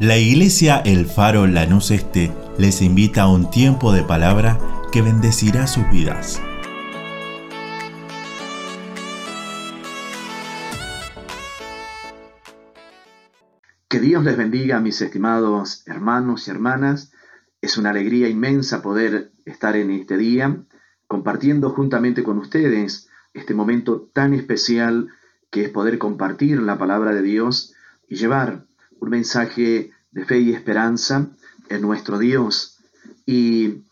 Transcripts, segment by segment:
La iglesia El Faro Lanús Este les invita a un tiempo de palabra que bendecirá sus vidas. Que Dios les bendiga, mis estimados hermanos y hermanas. Es una alegría inmensa poder estar en este día compartiendo juntamente con ustedes este momento tan especial que es poder compartir la palabra de Dios y llevar un mensaje de fe y esperanza en nuestro Dios. Y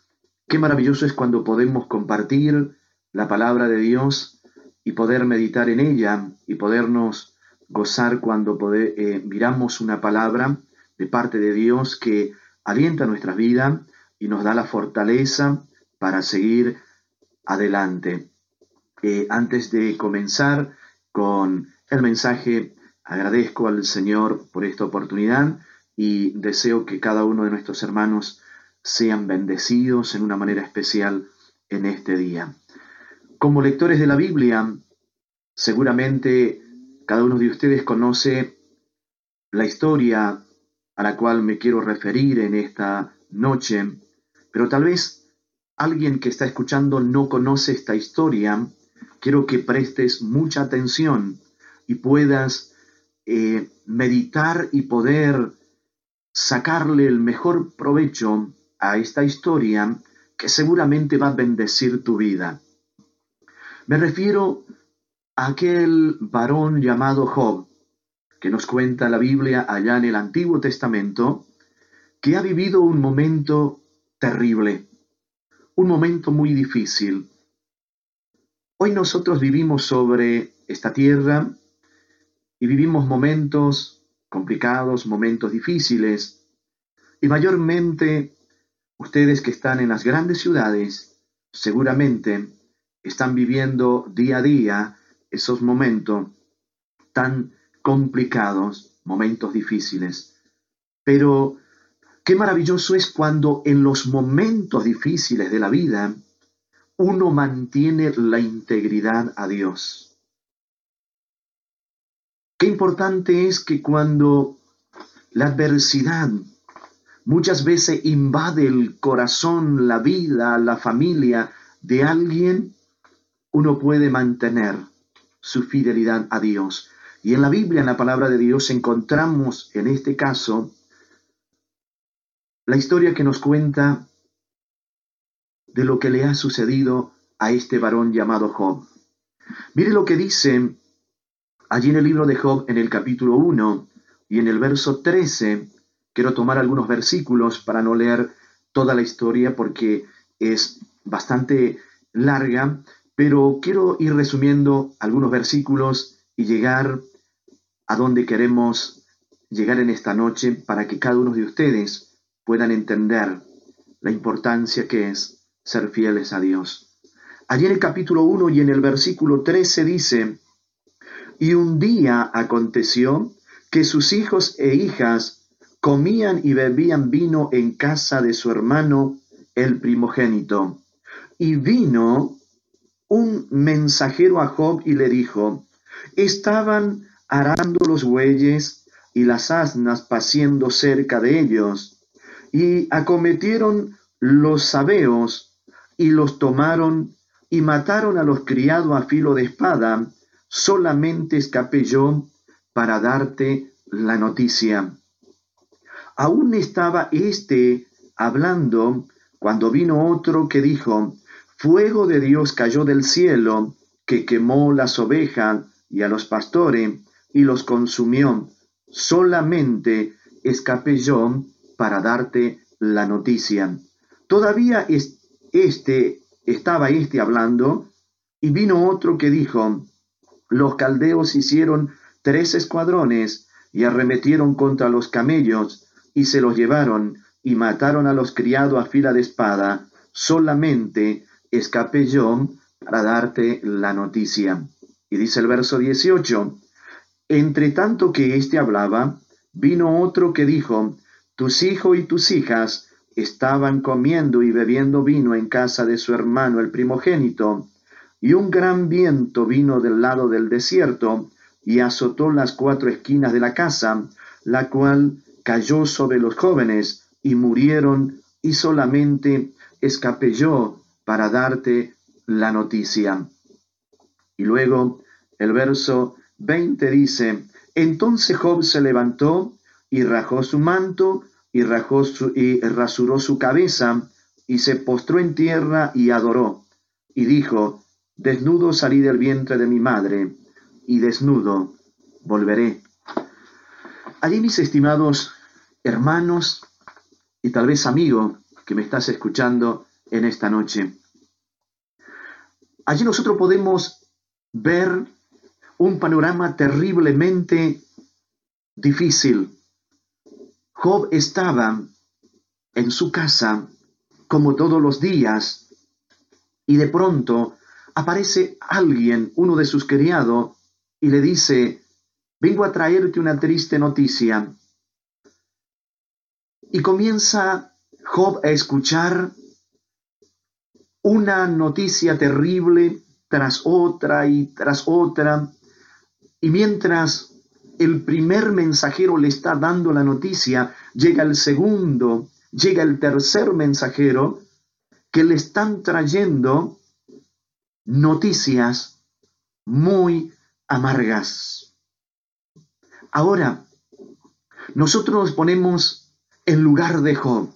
qué maravilloso es cuando podemos compartir la palabra de Dios y poder meditar en ella y podernos gozar cuando eh, miramos una palabra de parte de Dios que alienta nuestra vida y nos da la fortaleza para seguir adelante. Eh, antes de comenzar con el mensaje, agradezco al Señor por esta oportunidad y deseo que cada uno de nuestros hermanos sean bendecidos en una manera especial en este día. Como lectores de la Biblia, seguramente cada uno de ustedes conoce la historia a la cual me quiero referir en esta noche, pero tal vez alguien que está escuchando no conoce esta historia, quiero que prestes mucha atención y puedas eh, meditar y poder sacarle el mejor provecho a esta historia que seguramente va a bendecir tu vida. Me refiero a aquel varón llamado Job, que nos cuenta la Biblia allá en el Antiguo Testamento, que ha vivido un momento terrible, un momento muy difícil. Hoy nosotros vivimos sobre esta tierra vivimos momentos complicados, momentos difíciles, y mayormente ustedes que están en las grandes ciudades seguramente están viviendo día a día esos momentos tan complicados, momentos difíciles. Pero qué maravilloso es cuando en los momentos difíciles de la vida uno mantiene la integridad a Dios. Qué importante es que cuando la adversidad muchas veces invade el corazón, la vida, la familia de alguien, uno puede mantener su fidelidad a Dios. Y en la Biblia, en la palabra de Dios, encontramos en este caso la historia que nos cuenta de lo que le ha sucedido a este varón llamado Job. Mire lo que dice Allí en el libro de Job, en el capítulo 1 y en el verso 13, quiero tomar algunos versículos para no leer toda la historia porque es bastante larga, pero quiero ir resumiendo algunos versículos y llegar a donde queremos llegar en esta noche para que cada uno de ustedes puedan entender la importancia que es ser fieles a Dios. Allí en el capítulo 1 y en el versículo 13 dice, y un día aconteció que sus hijos e hijas comían y bebían vino en casa de su hermano el primogénito. Y vino un mensajero a Job y le dijo, estaban arando los bueyes y las asnas paciendo cerca de ellos, y acometieron los sabeos y los tomaron y mataron a los criados a filo de espada, solamente escapé yo para darte la noticia. Aún estaba éste hablando cuando vino otro que dijo, Fuego de Dios cayó del cielo, que quemó las ovejas y a los pastores y los consumió. Solamente escapé yo para darte la noticia. Todavía este estaba este hablando y vino otro que dijo, los caldeos hicieron tres escuadrones y arremetieron contra los camellos y se los llevaron y mataron a los criados a fila de espada. Solamente escapé yo para darte la noticia. Y dice el verso 18, entre tanto que éste hablaba, vino otro que dijo, tus hijos y tus hijas estaban comiendo y bebiendo vino en casa de su hermano el primogénito, y un gran viento vino del lado del desierto y azotó las cuatro esquinas de la casa, la cual cayó sobre los jóvenes y murieron y solamente escapé yo para darte la noticia. Y luego el verso 20 dice, entonces Job se levantó y rajó su manto y, rajó su, y rasuró su cabeza y se postró en tierra y adoró. Y dijo, desnudo salí del vientre de mi madre y desnudo volveré. Allí mis estimados hermanos y tal vez amigo que me estás escuchando en esta noche. Allí nosotros podemos ver un panorama terriblemente difícil. Job estaba en su casa como todos los días y de pronto aparece alguien, uno de sus criados, y le dice, vengo a traerte una triste noticia. Y comienza Job a escuchar una noticia terrible tras otra y tras otra. Y mientras el primer mensajero le está dando la noticia, llega el segundo, llega el tercer mensajero, que le están trayendo noticias muy amargas. Ahora, nosotros nos ponemos en lugar de Job.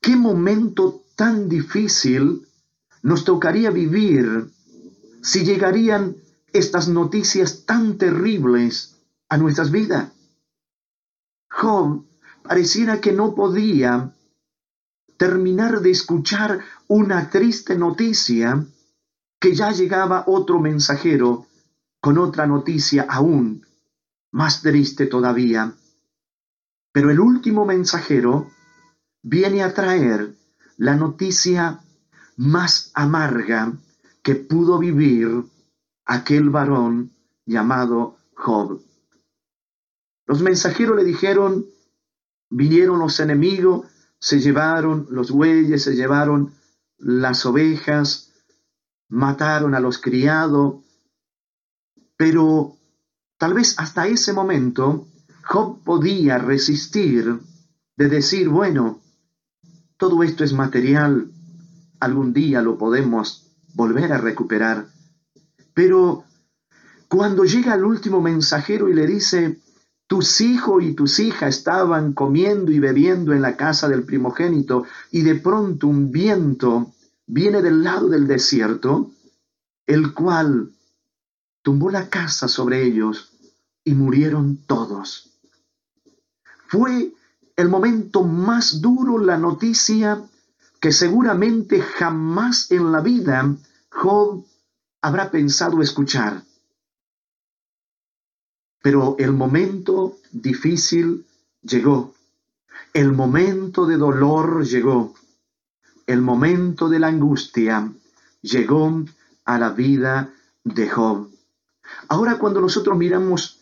¿Qué momento tan difícil nos tocaría vivir si llegarían estas noticias tan terribles a nuestras vidas? Job pareciera que no podía terminar de escuchar una triste noticia que ya llegaba otro mensajero con otra noticia aún más triste todavía. Pero el último mensajero viene a traer la noticia más amarga que pudo vivir aquel varón llamado Job. Los mensajeros le dijeron, vinieron los enemigos, se llevaron los bueyes, se llevaron las ovejas, mataron a los criados, pero tal vez hasta ese momento Job podía resistir de decir, bueno, todo esto es material, algún día lo podemos volver a recuperar. Pero cuando llega el último mensajero y le dice, tus hijos y tus hijas estaban comiendo y bebiendo en la casa del primogénito y de pronto un viento viene del lado del desierto, el cual tumbó la casa sobre ellos y murieron todos. Fue el momento más duro, la noticia que seguramente jamás en la vida Job habrá pensado escuchar. Pero el momento difícil llegó, el momento de dolor llegó, el momento de la angustia llegó a la vida de Job. Ahora cuando nosotros miramos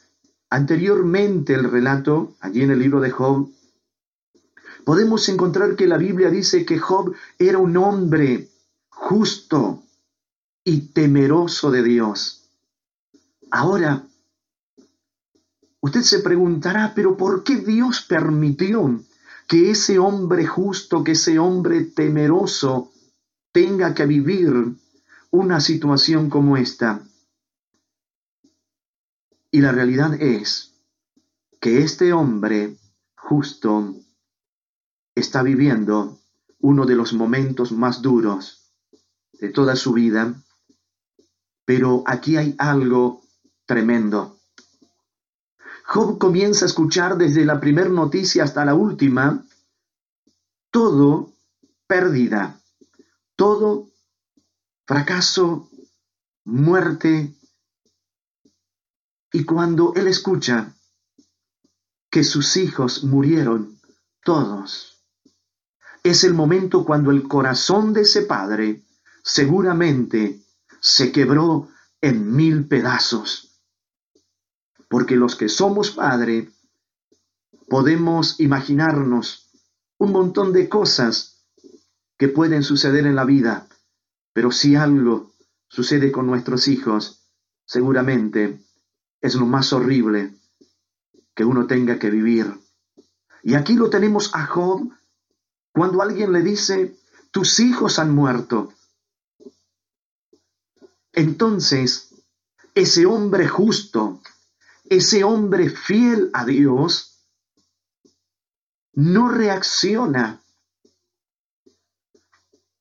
anteriormente el relato, allí en el libro de Job, podemos encontrar que la Biblia dice que Job era un hombre justo y temeroso de Dios. Ahora, usted se preguntará, pero ¿por qué Dios permitió que ese hombre justo, que ese hombre temeroso tenga que vivir una situación como esta? Y la realidad es que este hombre justo está viviendo uno de los momentos más duros de toda su vida, pero aquí hay algo tremendo. Job comienza a escuchar desde la primera noticia hasta la última, todo pérdida, todo fracaso, muerte. Y cuando él escucha que sus hijos murieron todos, es el momento cuando el corazón de ese padre seguramente se quebró en mil pedazos. Porque los que somos padre podemos imaginarnos un montón de cosas que pueden suceder en la vida, pero si algo sucede con nuestros hijos, seguramente es lo más horrible que uno tenga que vivir. Y aquí lo tenemos a Job cuando alguien le dice, tus hijos han muerto. Entonces, ese hombre justo, ese hombre fiel a Dios, no reacciona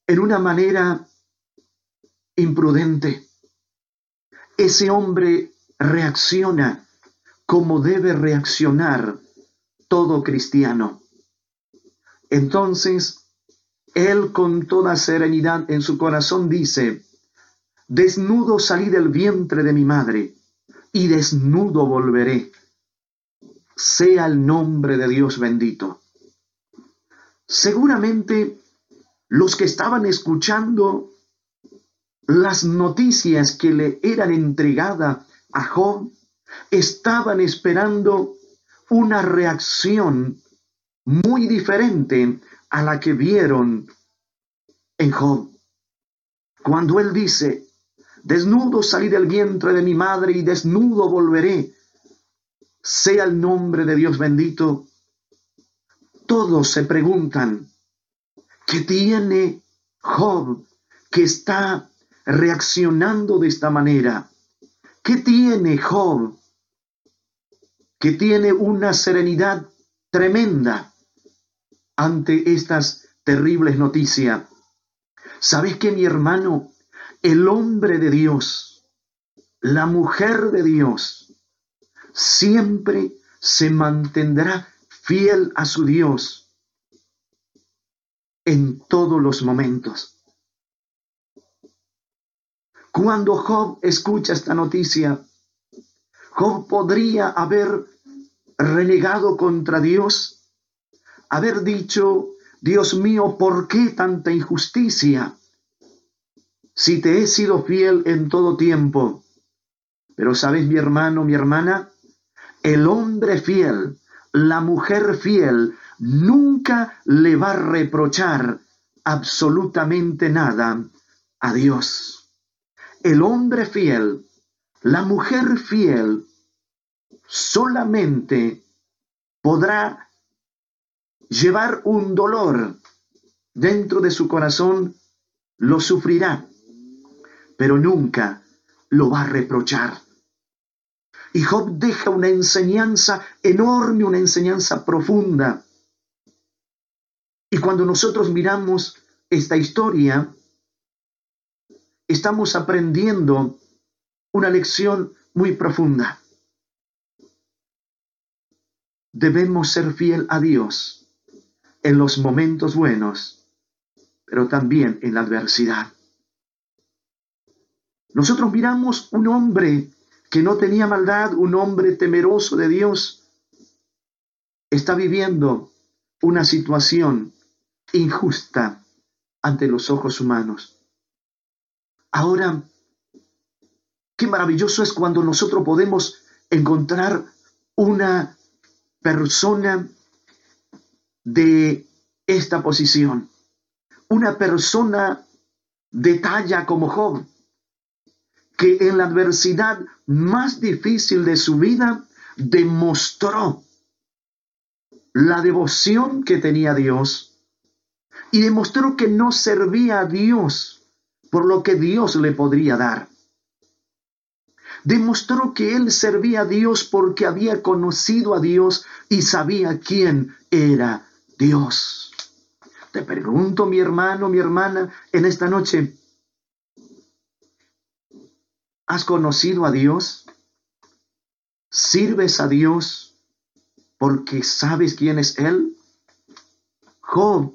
en una manera imprudente. Ese hombre reacciona como debe reaccionar todo cristiano. Entonces, él con toda serenidad en su corazón dice, desnudo salí del vientre de mi madre y desnudo volveré. Sea el nombre de Dios bendito. Seguramente los que estaban escuchando las noticias que le eran entregadas a Job estaban esperando una reacción muy diferente a la que vieron en Job. Cuando él dice, desnudo salí del vientre de mi madre y desnudo volveré, sea el nombre de Dios bendito, todos se preguntan, ¿qué tiene Job que está reaccionando de esta manera? ¿Qué tiene Job que tiene una serenidad tremenda ante estas terribles noticias? ¿Sabes que mi hermano, el hombre de Dios, la mujer de Dios, siempre se mantendrá fiel a su Dios en todos los momentos. Cuando Job escucha esta noticia, Job podría haber renegado contra Dios, haber dicho, Dios mío, ¿por qué tanta injusticia? Si te he sido fiel en todo tiempo. Pero sabes, mi hermano, mi hermana, el hombre fiel la mujer fiel nunca le va a reprochar absolutamente nada a Dios. El hombre fiel, la mujer fiel, solamente podrá llevar un dolor dentro de su corazón, lo sufrirá, pero nunca lo va a reprochar. Y Job deja una enseñanza enorme, una enseñanza profunda. Y cuando nosotros miramos esta historia, estamos aprendiendo una lección muy profunda. Debemos ser fiel a Dios en los momentos buenos, pero también en la adversidad. Nosotros miramos un hombre que no tenía maldad, un hombre temeroso de Dios, está viviendo una situación injusta ante los ojos humanos. Ahora, qué maravilloso es cuando nosotros podemos encontrar una persona de esta posición, una persona de talla como Job, que en la adversidad más difícil de su vida demostró la devoción que tenía Dios y demostró que no servía a Dios por lo que Dios le podría dar. Demostró que él servía a Dios porque había conocido a Dios y sabía quién era Dios. Te pregunto, mi hermano, mi hermana, en esta noche, ¿Has conocido a Dios? ¿Sirves a Dios porque sabes quién es Él? Job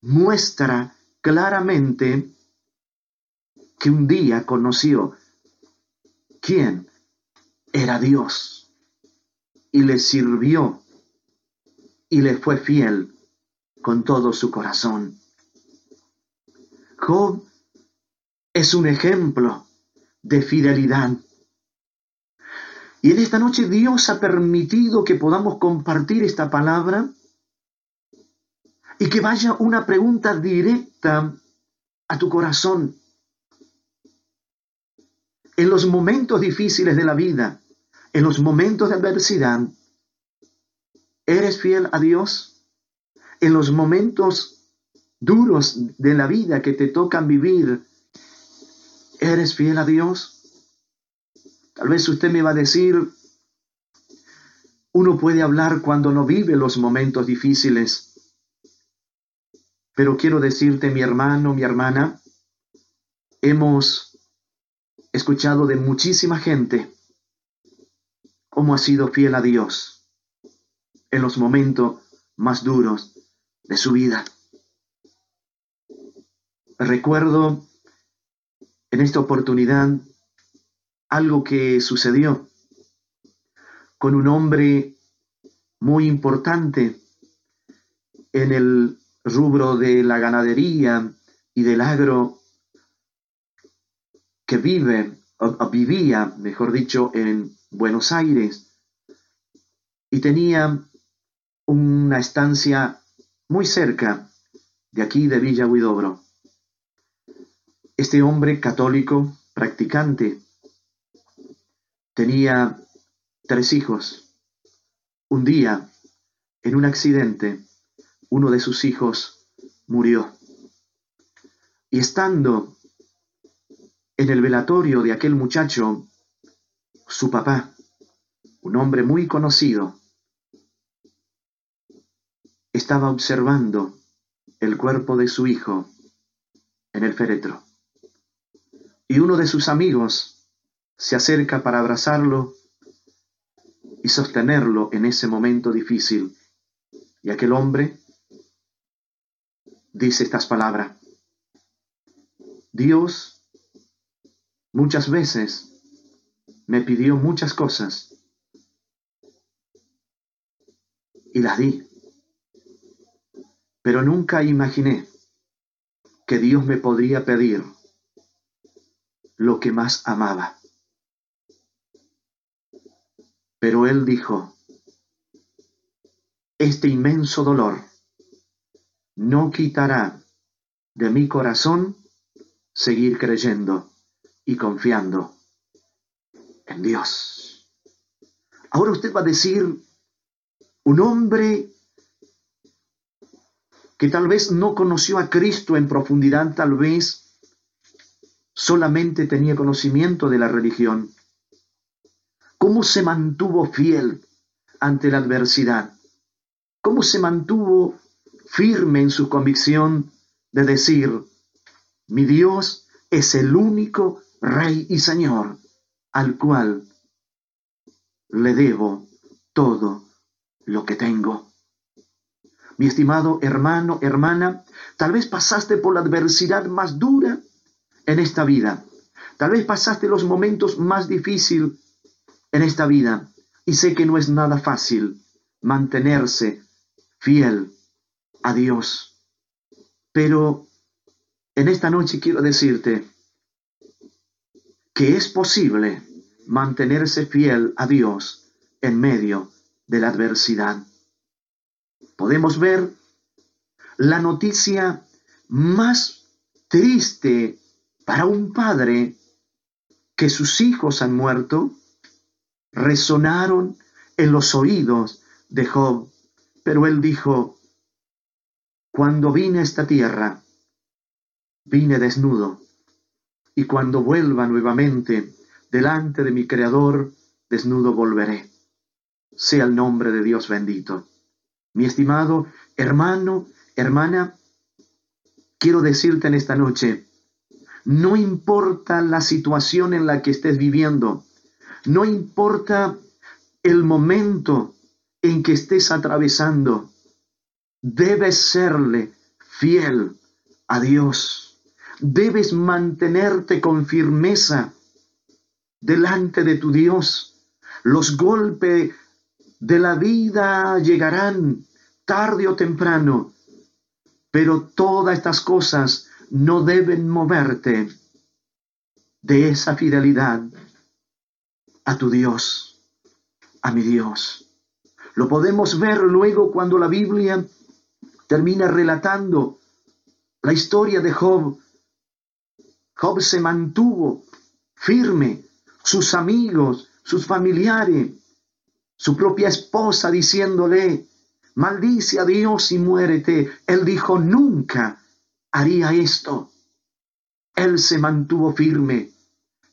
muestra claramente que un día conoció quién era Dios y le sirvió y le fue fiel con todo su corazón. Job es un ejemplo de fidelidad. Y en esta noche Dios ha permitido que podamos compartir esta palabra y que vaya una pregunta directa a tu corazón. En los momentos difíciles de la vida, en los momentos de adversidad, ¿Eres fiel a Dios? En los momentos duros de la vida que te tocan vivir, ¿eres fiel a Dios? Tal vez usted me va a decir, uno puede hablar cuando no vive los momentos difíciles, pero quiero decirte, mi hermano, mi hermana, hemos escuchado de muchísima gente cómo ha sido fiel a Dios en los momentos más duros de su vida. Recuerdo en esta oportunidad algo que sucedió con un hombre muy importante en el rubro de la ganadería y del agro que vive, o, vivía, mejor dicho, en Buenos Aires y tenía una estancia muy cerca de aquí de Villa Huidobro. Este hombre católico, practicante, tenía tres hijos. Un día, en un accidente, uno de sus hijos murió. Y estando en el velatorio de aquel muchacho, su papá, un hombre muy conocido, estaba observando el cuerpo de su hijo en el féretro. Y uno de sus amigos se acerca para abrazarlo y sostenerlo en ese momento difícil. Y aquel hombre dice estas palabras. Dios Muchas veces me pidió muchas cosas y las di, pero nunca imaginé que Dios me podría pedir lo que más amaba. Pero Él dijo, este inmenso dolor no quitará de mi corazón seguir creyendo y confiando en Dios. Ahora usted va a decir, un hombre que tal vez no conoció a Cristo en profundidad, tal vez solamente tenía conocimiento de la religión. ¿Cómo se mantuvo fiel ante la adversidad? ¿Cómo se mantuvo firme en su convicción de decir, mi Dios es el único Rey y Señor, al cual le debo todo lo que tengo. Mi estimado hermano, hermana, tal vez pasaste por la adversidad más dura en esta vida. Tal vez pasaste los momentos más difíciles en esta vida. Y sé que no es nada fácil mantenerse fiel a Dios. Pero en esta noche quiero decirte, que es posible mantenerse fiel a Dios en medio de la adversidad. Podemos ver la noticia más triste para un padre que sus hijos han muerto, resonaron en los oídos de Job, pero él dijo, cuando vine a esta tierra, vine desnudo y cuando vuelva nuevamente delante de mi Creador, desnudo volveré. Sea el nombre de Dios bendito. Mi estimado hermano, hermana, quiero decirte en esta noche, no importa la situación en la que estés viviendo, no importa el momento en que estés atravesando, debes serle fiel a Dios. Debes mantenerte con firmeza delante de tu Dios. Los golpes de la vida llegarán tarde o temprano, pero todas estas cosas no deben moverte de esa fidelidad a tu Dios, a mi Dios. Lo podemos ver luego cuando la Biblia termina relatando la historia de Job Job se mantuvo firme, sus amigos, sus familiares, su propia esposa diciéndole, maldice a Dios y muérete. Él dijo, nunca haría esto. Él se mantuvo firme.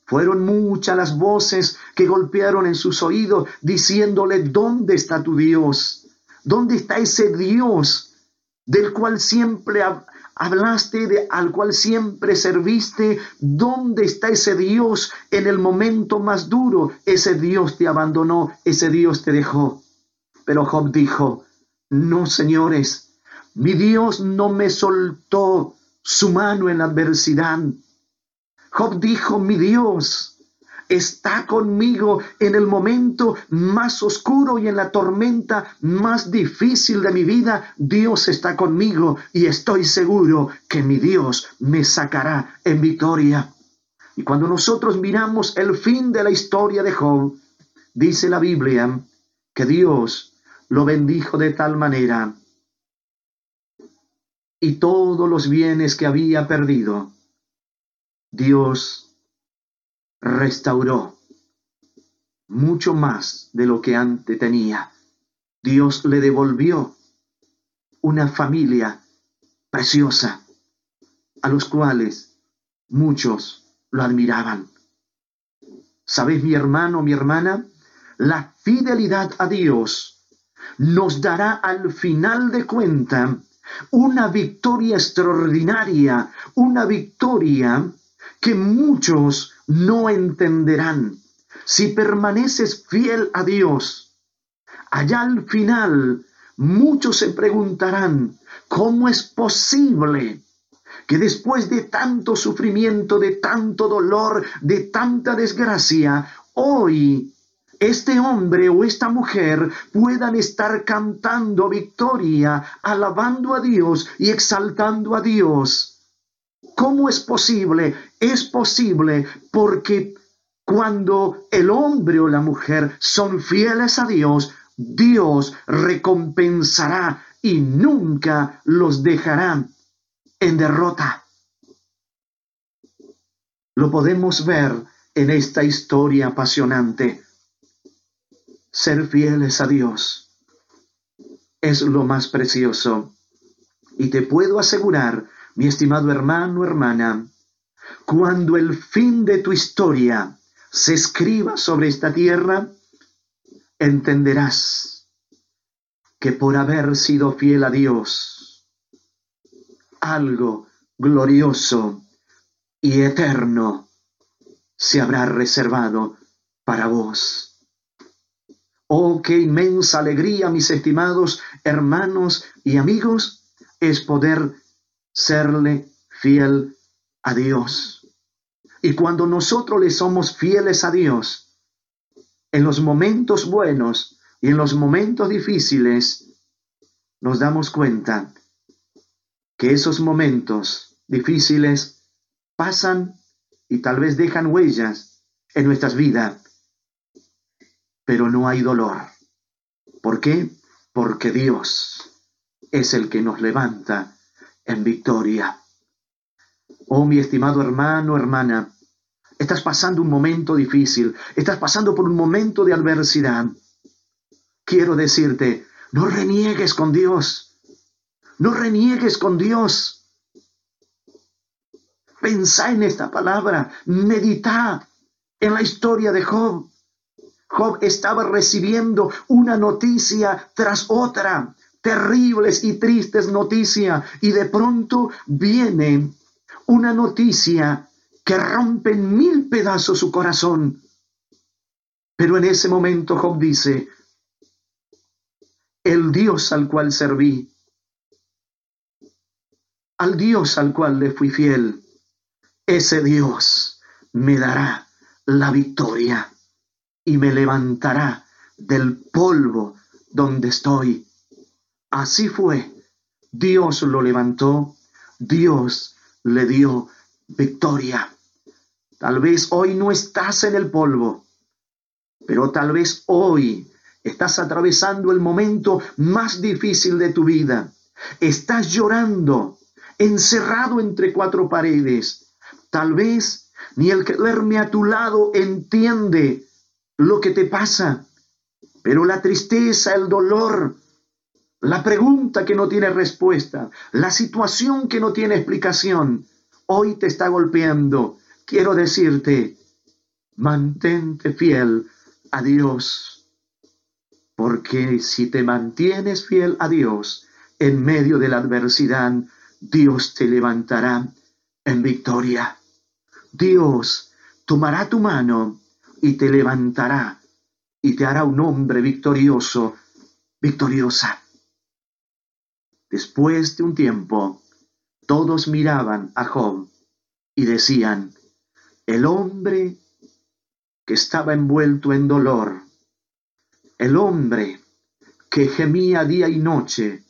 Fueron muchas las voces que golpearon en sus oídos diciéndole, ¿dónde está tu Dios? ¿Dónde está ese Dios del cual siempre hablaste, de, al cual siempre serviste? ¿Dónde está ese Dios en el momento más duro? Ese Dios te abandonó, ese Dios te dejó. Pero Job dijo, no, señores, mi Dios no me soltó su mano en la adversidad. Job dijo, mi Dios está conmigo en el momento más oscuro y en la tormenta más difícil de mi vida. Dios está conmigo y estoy seguro que mi Dios me sacará en victoria. Y cuando nosotros miramos el fin de la historia de Job, dice la Biblia que Dios lo bendijo de tal manera y todos los bienes que había perdido, Dios restauró mucho más de lo que antes tenía. Dios le devolvió una familia preciosa, a los cuales muchos lo admiraban. ¿Sabes, mi hermano, mi hermana? La fidelidad a Dios nos dará al final de cuenta una victoria extraordinaria, una victoria que muchos no entenderán. Si permaneces fiel a Dios, allá al final muchos se preguntarán, ¿cómo es posible que después de tanto sufrimiento, de tanto dolor, de tanta desgracia, hoy este hombre o esta mujer puedan estar cantando victoria, alabando a Dios y exaltando a Dios. ¿Cómo es posible? Es posible porque cuando el hombre o la mujer son fieles a Dios, Dios recompensará y nunca los dejará en derrota. Lo podemos ver en esta historia apasionante ser fieles a Dios es lo más precioso. Y te puedo asegurar, mi estimado hermano, hermana, cuando el fin de tu historia se escriba sobre esta tierra, entenderás que por haber sido fiel a Dios, algo glorioso y eterno se habrá reservado para vos. Oh, qué inmensa alegría, mis estimados hermanos y amigos, es poder serle fiel a Dios. Y cuando nosotros le somos fieles a Dios, en los momentos buenos y en los momentos difíciles, nos damos cuenta que esos momentos difíciles pasan y tal vez dejan huellas en nuestras vidas pero no hay dolor. ¿Por qué? Porque Dios es el que nos levanta en victoria. Oh, mi estimado hermano, hermana, estás pasando un momento difícil, estás pasando por un momento de adversidad. Quiero decirte, no reniegues con Dios, no reniegues con Dios. Pensá en esta palabra, medita en la historia de Job. Job estaba recibiendo una noticia tras otra, terribles y tristes noticias, y de pronto viene una noticia que rompe en mil pedazos su corazón. Pero en ese momento Job dice, el Dios al cual serví, al Dios al cual le fui fiel, ese Dios me dará la victoria y me levantará del polvo donde estoy. Así fue. Dios lo levantó, Dios le dio victoria. Tal vez hoy no estás en el polvo, pero tal vez hoy estás atravesando el momento más difícil de tu vida. Estás llorando, encerrado entre cuatro paredes. Tal vez ni el que duerme a tu lado entiende lo que te pasa, pero la tristeza, el dolor la pregunta que no tiene respuesta, la situación que no tiene explicación, hoy te está golpeando. Quiero decirte, mantente fiel a Dios, porque si te mantienes fiel a Dios en medio de la adversidad, Dios te levantará en victoria. Dios tomará tu mano y te levantará y te hará un hombre victorioso, victoriosa. Después de un tiempo, todos miraban a Job y decían, el hombre que estaba envuelto en dolor, el hombre que gemía día y noche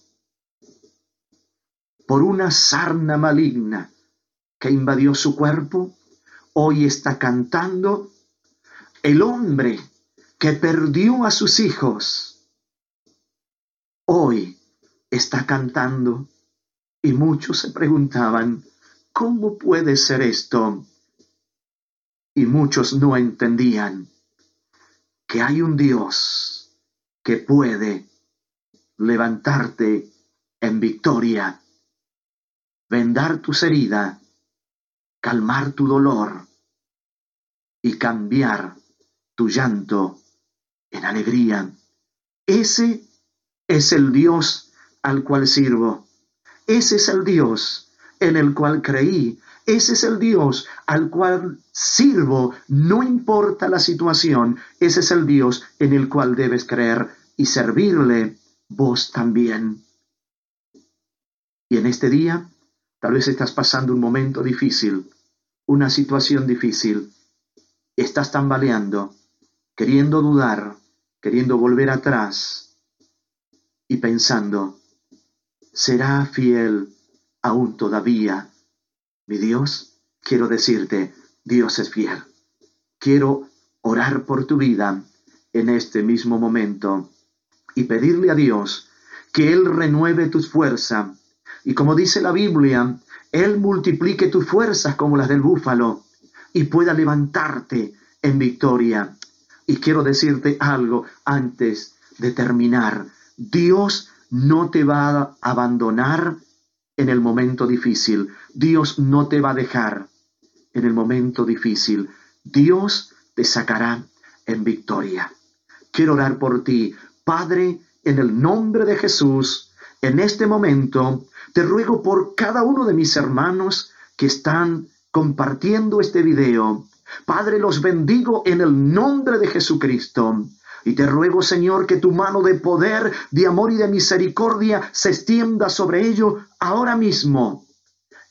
por una sarna maligna que invadió su cuerpo, hoy está cantando el hombre que perdió a sus hijos, hoy está cantando. Y muchos se preguntaban, ¿cómo puede ser esto? Y muchos no entendían que hay un Dios que puede levantarte en victoria, vendar tus heridas, calmar tu dolor y cambiar tu llanto en alegría. Ese es el Dios al cual sirvo. Ese es el Dios en el cual creí. Ese es el Dios al cual sirvo, no importa la situación. Ese es el Dios en el cual debes creer y servirle vos también. Y en este día, tal vez estás pasando un momento difícil, una situación difícil. Estás tambaleando, queriendo dudar, queriendo volver atrás y pensando, será fiel aún todavía. Mi Dios, quiero decirte, Dios es fiel. Quiero orar por tu vida en este mismo momento y pedirle a Dios que Él renueve tus fuerzas y como dice la Biblia, Él multiplique tus fuerzas como las del búfalo y pueda levantarte en victoria. Y quiero decirte algo antes de terminar. Dios no te va a abandonar en el momento difícil. Dios no te va a dejar en el momento difícil. Dios te sacará en victoria. Quiero orar por ti, Padre, en el nombre de Jesús. En este momento te ruego por cada uno de mis hermanos que están compartiendo este video. Padre, los bendigo en el nombre de Jesucristo. Y te ruego, Señor, que tu mano de poder, de amor y de misericordia se extienda sobre ello ahora mismo.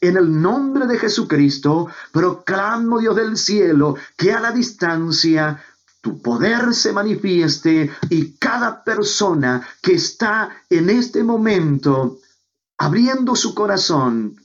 En el nombre de Jesucristo, proclamo, Dios del cielo, que a la distancia tu poder se manifieste y cada persona que está en este momento abriendo su corazón,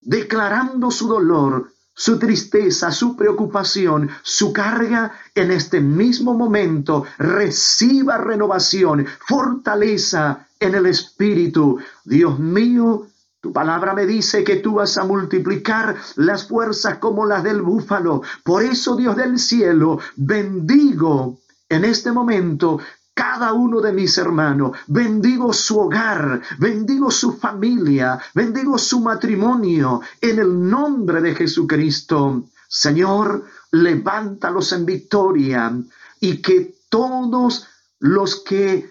declarando su dolor, su tristeza, su preocupación, su carga, en este mismo momento reciba renovación, fortaleza en el Espíritu. Dios mío, tu palabra me dice que tú vas a multiplicar las fuerzas como las del búfalo. Por eso, Dios del cielo, bendigo en este momento cada uno de mis hermanos. Bendigo su hogar, bendigo su familia, bendigo su matrimonio en el nombre de Jesucristo. Señor, levántalos en victoria y que todos los que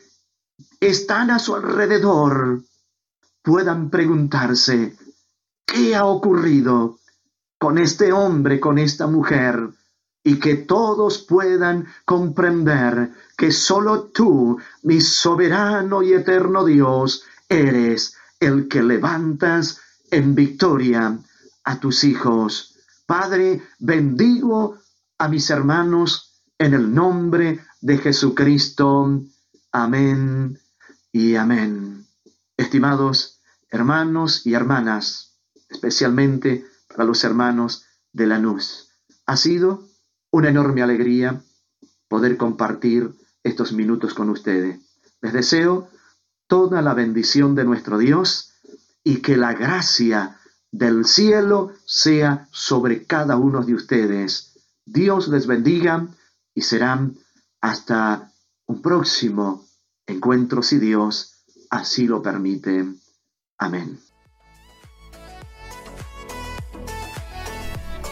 están a su alrededor puedan preguntarse, ¿qué ha ocurrido con este hombre, con esta mujer? Y que todos puedan comprender que solo tú, mi soberano y eterno Dios, eres el que levantas en victoria a tus hijos. Padre, bendigo a mis hermanos en el nombre de Jesucristo. Amén y amén. Estimados hermanos y hermanas, especialmente para los hermanos de la Lanús, ha sido una enorme alegría poder compartir estos minutos con ustedes. Les deseo toda la bendición de nuestro Dios y que la gracia del cielo sea sobre cada uno de ustedes. Dios les bendiga y serán hasta un próximo encuentro si Dios así lo permite. Amén.